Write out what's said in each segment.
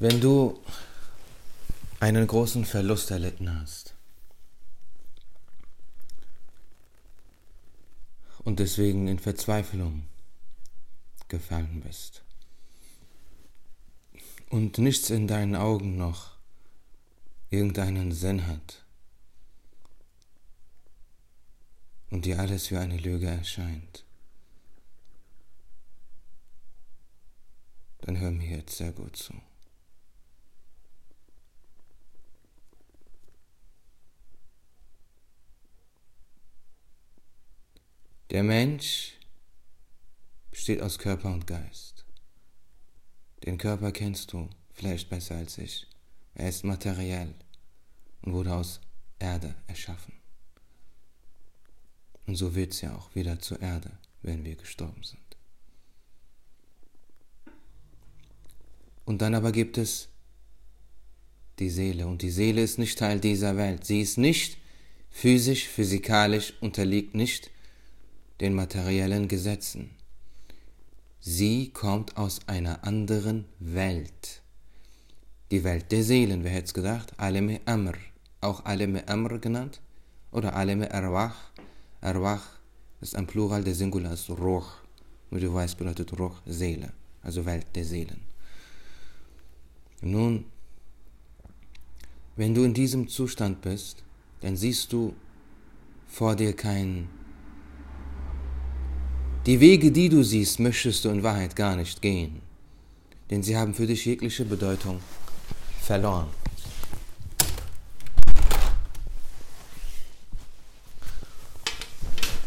Wenn du einen großen Verlust erlitten hast und deswegen in Verzweiflung gefallen bist und nichts in deinen Augen noch irgendeinen Sinn hat und dir alles wie eine Lüge erscheint, dann hör mir jetzt sehr gut zu. Der Mensch besteht aus Körper und Geist. Den Körper kennst du vielleicht besser als ich. Er ist materiell und wurde aus Erde erschaffen. Und so wird es ja auch wieder zur Erde, wenn wir gestorben sind. Und dann aber gibt es die Seele. Und die Seele ist nicht Teil dieser Welt. Sie ist nicht physisch, physikalisch, unterliegt nicht den materiellen Gesetzen. Sie kommt aus einer anderen Welt. Die Welt der Seelen, wer hätte es gedacht? Aleme Amr, auch Aleme Amr genannt, oder Aleme Arwach. Arwach ist ein Plural, der Singular ist Ruh. Wie du weißt, bedeutet Ruh Seele, also Welt der Seelen. Nun, wenn du in diesem Zustand bist, dann siehst du vor dir kein die Wege, die du siehst, möchtest du in Wahrheit gar nicht gehen, denn sie haben für dich jegliche Bedeutung verloren.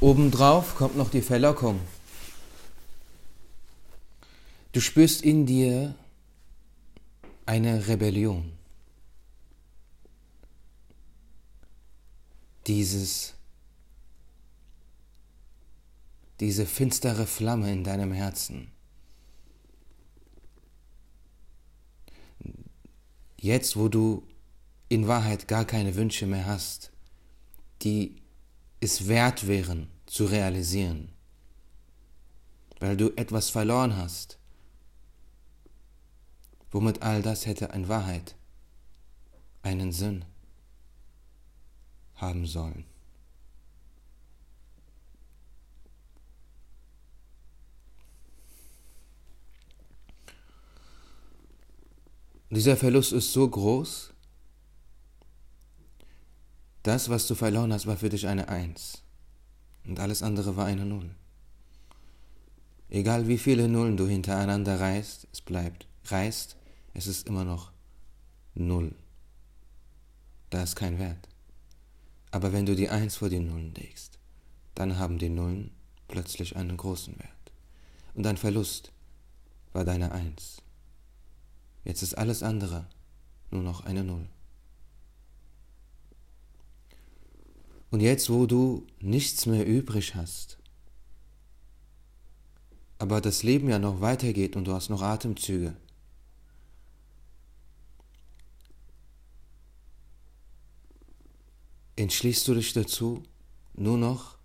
Obendrauf kommt noch die Verlockung. Du spürst in dir eine Rebellion. Dieses diese finstere Flamme in deinem Herzen. Jetzt, wo du in Wahrheit gar keine Wünsche mehr hast, die es wert wären zu realisieren, weil du etwas verloren hast, womit all das hätte in Wahrheit einen Sinn haben sollen. Dieser Verlust ist so groß, das, was du verloren hast, war für dich eine Eins. Und alles andere war eine Null. Egal wie viele Nullen du hintereinander reißt, es bleibt. Reißt, es ist immer noch Null. Da ist kein Wert. Aber wenn du die Eins vor die Nullen legst, dann haben die Nullen plötzlich einen großen Wert. Und dein Verlust war deine Eins. Jetzt ist alles andere nur noch eine Null. Und jetzt, wo du nichts mehr übrig hast, aber das Leben ja noch weitergeht und du hast noch Atemzüge, entschließt du dich dazu, nur noch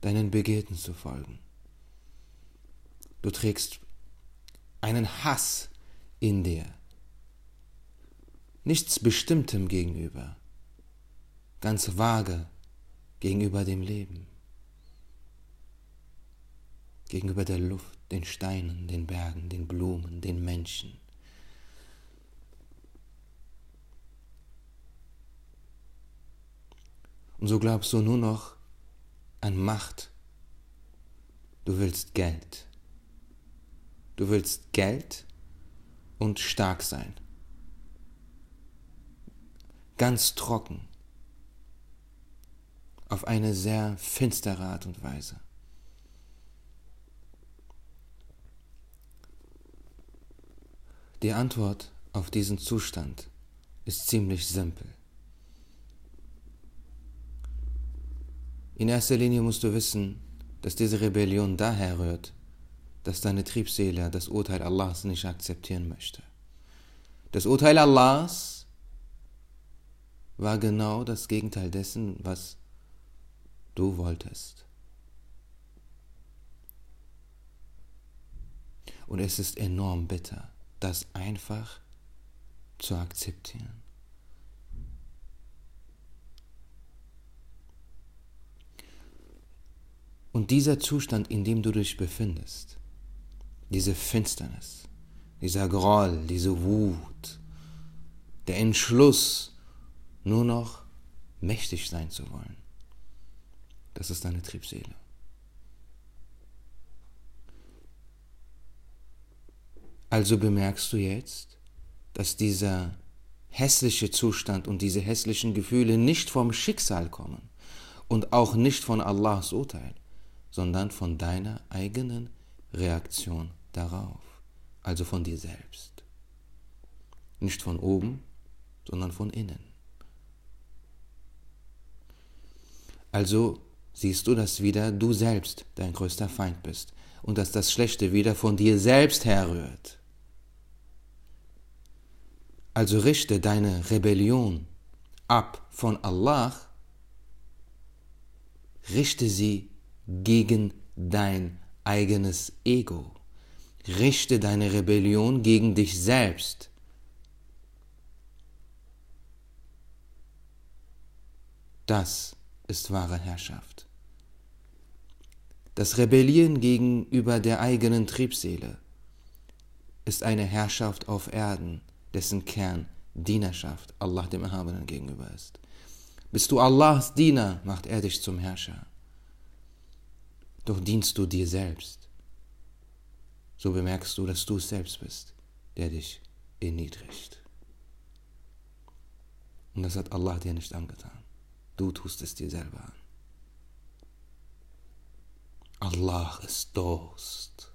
deinen Begierden zu folgen. Du trägst einen Hass in dir. Nichts Bestimmtem gegenüber, ganz vage gegenüber dem Leben, gegenüber der Luft, den Steinen, den Bergen, den Blumen, den Menschen. Und so glaubst du nur noch an Macht. Du willst Geld. Du willst Geld und stark sein. Ganz trocken. Auf eine sehr finstere Art und Weise. Die Antwort auf diesen Zustand ist ziemlich simpel. In erster Linie musst du wissen, dass diese Rebellion daher rührt, dass deine Triebseele das Urteil Allahs nicht akzeptieren möchte. Das Urteil Allahs war genau das Gegenteil dessen, was du wolltest. Und es ist enorm bitter, das einfach zu akzeptieren. Und dieser Zustand, in dem du dich befindest, diese Finsternis, dieser Groll, diese Wut, der Entschluss, nur noch mächtig sein zu wollen, das ist deine Triebseele. Also bemerkst du jetzt, dass dieser hässliche Zustand und diese hässlichen Gefühle nicht vom Schicksal kommen und auch nicht von Allahs Urteil, sondern von deiner eigenen Reaktion darauf, also von dir selbst. Nicht von oben, sondern von innen. Also siehst du, dass wieder du selbst dein größter Feind bist und dass das Schlechte wieder von dir selbst herrührt. Also richte deine Rebellion ab von Allah, richte sie gegen dein eigenes Ego. Richte deine Rebellion gegen dich selbst. Das ist wahre Herrschaft. Das Rebellieren gegenüber der eigenen Triebseele ist eine Herrschaft auf Erden, dessen Kern Dienerschaft Allah dem Erhabenen gegenüber ist. Bist du Allahs Diener, macht er dich zum Herrscher. Doch dienst du dir selbst, so bemerkst du, dass du es selbst bist, der dich erniedrigt. Und das hat Allah dir nicht angetan. Du tust es dir selber an. Allah ist Durst.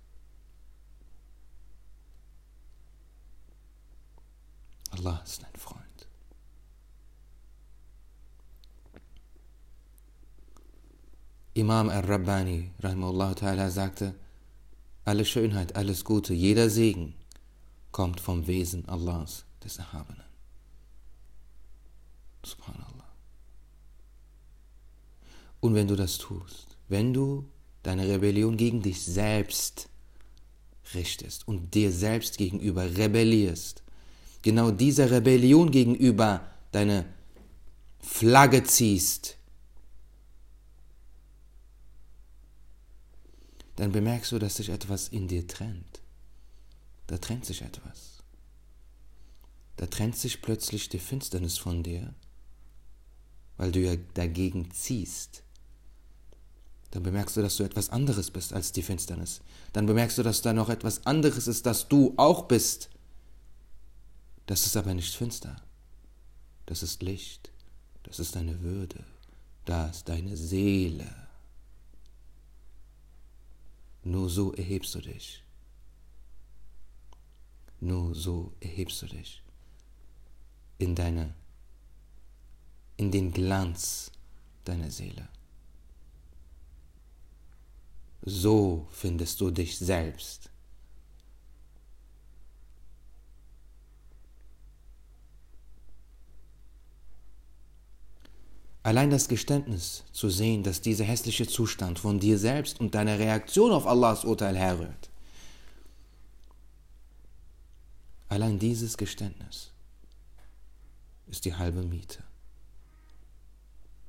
Allah ist dein Freund. Imam al-Rabbani, rahimahullah ta'ala, sagte, alle Schönheit, alles Gute, jeder Segen kommt vom Wesen Allahs, des Erhabenen. Subhanallah. Und wenn du das tust, wenn du deine Rebellion gegen dich selbst richtest und dir selbst gegenüber rebellierst, genau dieser Rebellion gegenüber deine Flagge ziehst, dann bemerkst du, dass sich etwas in dir trennt. Da trennt sich etwas. Da trennt sich plötzlich die Finsternis von dir, weil du ja dagegen ziehst dann bemerkst du, dass du etwas anderes bist als die Finsternis. Dann bemerkst du, dass da noch etwas anderes ist, das du auch bist. Das ist aber nicht finster. Das ist Licht. Das ist deine Würde. Das ist deine Seele. Nur so erhebst du dich. Nur so erhebst du dich in deine, in den Glanz deiner Seele. So findest du dich selbst. Allein das Geständnis zu sehen, dass dieser hässliche Zustand von dir selbst und deiner Reaktion auf Allahs Urteil herrührt. Allein dieses Geständnis ist die halbe Miete.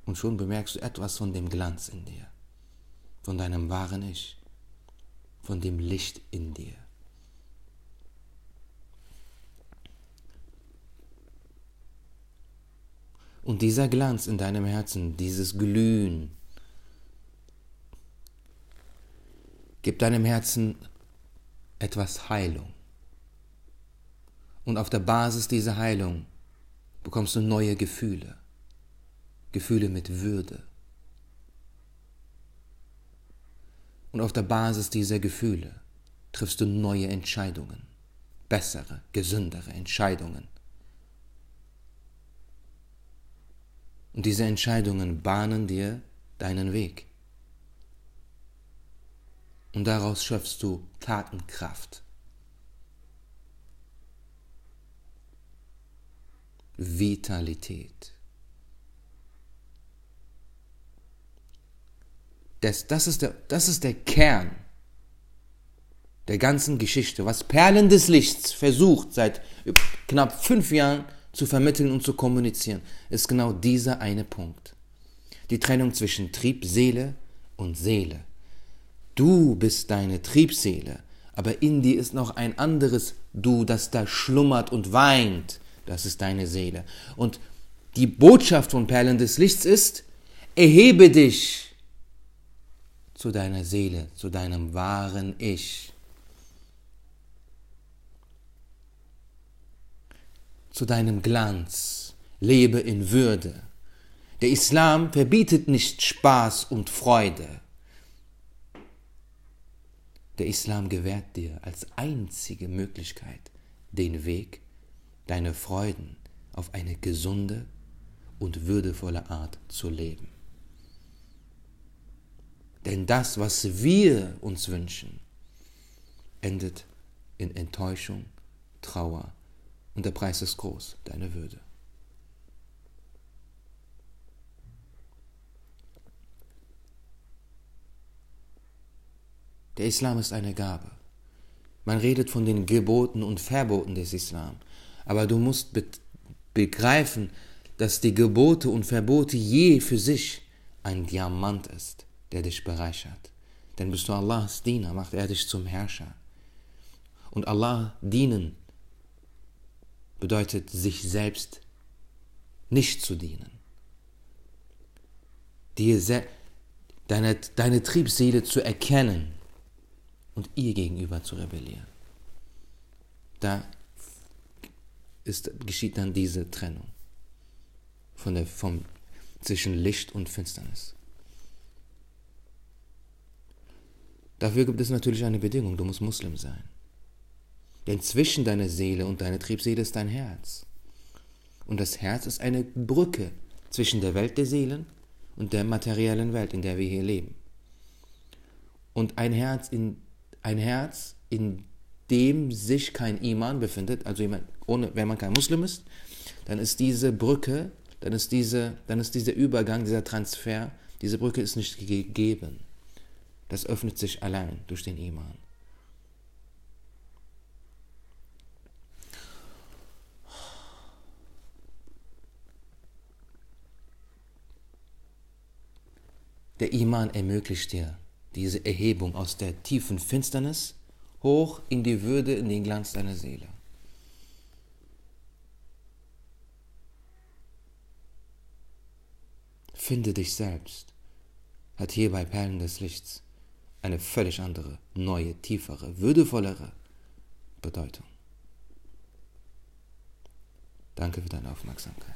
Und schon bemerkst du etwas von dem Glanz in dir von deinem wahren Ich, von dem Licht in dir. Und dieser Glanz in deinem Herzen, dieses Glühen, gibt deinem Herzen etwas Heilung. Und auf der Basis dieser Heilung bekommst du neue Gefühle, Gefühle mit Würde, Und auf der Basis dieser Gefühle triffst du neue Entscheidungen, bessere, gesündere Entscheidungen. Und diese Entscheidungen bahnen dir deinen Weg. Und daraus schöpfst du Tatenkraft. Vitalität. Das, das, ist der, das ist der Kern der ganzen Geschichte, was Perlen des Lichts versucht seit knapp fünf Jahren zu vermitteln und zu kommunizieren, ist genau dieser eine Punkt. Die Trennung zwischen Triebseele und Seele. Du bist deine Triebseele, aber in dir ist noch ein anderes Du, das da schlummert und weint. Das ist deine Seele. Und die Botschaft von Perlen des Lichts ist, erhebe dich zu deiner Seele, zu deinem wahren Ich. Zu deinem Glanz. Lebe in Würde. Der Islam verbietet nicht Spaß und Freude. Der Islam gewährt dir als einzige Möglichkeit den Weg, deine Freuden auf eine gesunde und würdevolle Art zu leben. Denn das, was wir uns wünschen, endet in Enttäuschung, Trauer und der Preis ist groß, deine Würde. Der Islam ist eine Gabe. Man redet von den Geboten und Verboten des Islam. Aber du musst be begreifen, dass die Gebote und Verbote je für sich ein Diamant ist, der dich bereichert. Denn bist du Allahs Diener, macht er dich zum Herrscher. Und Allah dienen bedeutet sich selbst nicht zu dienen. Dir deine, deine Triebseele zu erkennen und ihr gegenüber zu rebellieren. Da ist, geschieht dann diese Trennung von der, vom, zwischen Licht und Finsternis. Dafür gibt es natürlich eine Bedingung, du musst Muslim sein. Denn zwischen deiner Seele und deiner Triebseele ist dein Herz. Und das Herz ist eine Brücke zwischen der Welt der Seelen und der materiellen Welt, in der wir hier leben. Und ein Herz, in ein Herz, in dem sich kein Iman befindet, also ohne, wenn man kein Muslim ist, dann ist diese Brücke, dann ist, diese, dann ist dieser Übergang, dieser Transfer, diese Brücke ist nicht gegeben. Das öffnet sich allein durch den Iman. Der Iman ermöglicht dir diese Erhebung aus der tiefen Finsternis hoch in die Würde, in den Glanz deiner Seele. Finde dich selbst hat hier bei Perlen des Lichts eine völlig andere, neue, tiefere, würdevollere Bedeutung. Danke für deine Aufmerksamkeit.